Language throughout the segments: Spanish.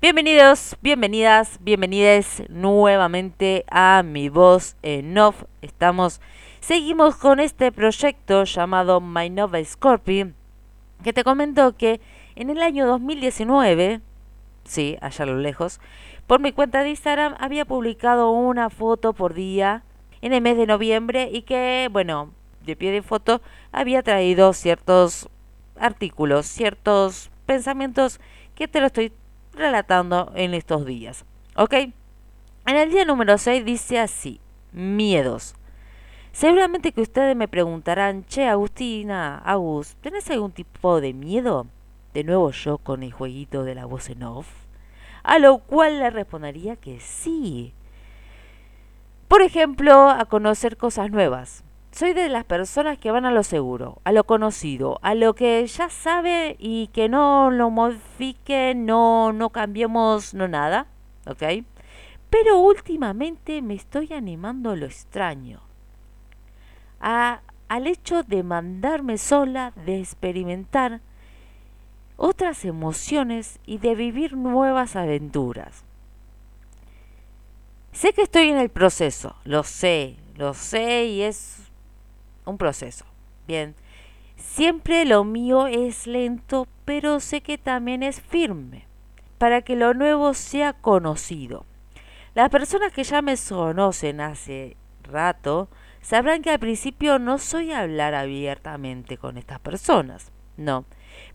Bienvenidos, bienvenidas, bienvenides nuevamente a Mi Voz en Off. Estamos, seguimos con este proyecto llamado My Nova Scorpion, que te comento que en el año 2019, sí, allá a lo lejos, por mi cuenta de Instagram había publicado una foto por día en el mes de noviembre y que, bueno, de pie de foto había traído ciertos artículos, ciertos pensamientos que te lo estoy relatando en estos días. ¿Ok? En el día número 6 dice así, miedos. Seguramente que ustedes me preguntarán, che, Agustina, Agus, ¿tenés algún tipo de miedo? De nuevo yo con el jueguito de la voz en off. A lo cual le respondería que sí. Por ejemplo, a conocer cosas nuevas. Soy de las personas que van a lo seguro, a lo conocido, a lo que ya sabe y que no lo modifique, no, no cambiemos, no nada, ¿ok? Pero últimamente me estoy animando a lo extraño, a, al hecho de mandarme sola, de experimentar otras emociones y de vivir nuevas aventuras. Sé que estoy en el proceso, lo sé, lo sé y es un proceso. Bien, siempre lo mío es lento, pero sé que también es firme, para que lo nuevo sea conocido. Las personas que ya me conocen hace rato sabrán que al principio no soy a hablar abiertamente con estas personas, no.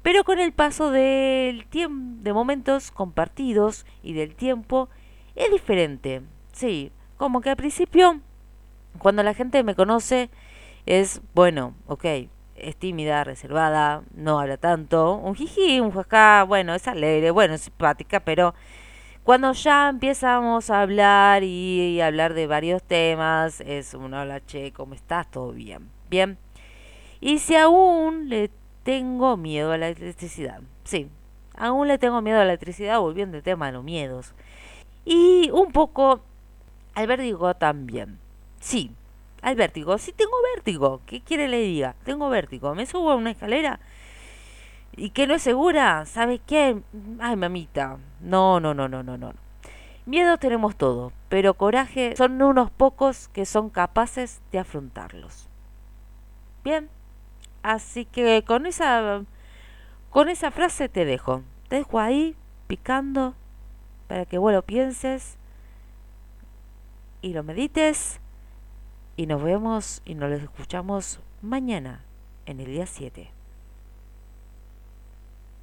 Pero con el paso del tiempo, de momentos compartidos y del tiempo, es diferente. Sí, como que al principio, cuando la gente me conoce, es, bueno, ok, es tímida, reservada, no habla tanto, un jiji, un jajá, bueno, es alegre, bueno, es simpática, pero cuando ya empezamos a hablar y, hablar de varios temas, es un hola, che, ¿cómo estás? ¿Todo bien? Bien. Y si aún le tengo miedo a la electricidad, sí, aún le tengo miedo a la electricidad, volviendo al tema de los miedos. Y un poco al vértigo también. Sí, al vértigo. Sí tengo vértigo. ¿Qué quiere le diga? Tengo vértigo. Me subo a una escalera y que no es segura. ¿Sabe qué? Ay, mamita. No, no, no, no, no, no. Miedo tenemos todo, pero coraje son unos pocos que son capaces de afrontarlos. Bien, así que con esa con esa frase te dejo. Te dejo ahí picando para que vos lo pienses y lo medites y nos vemos y nos escuchamos mañana en el día 7.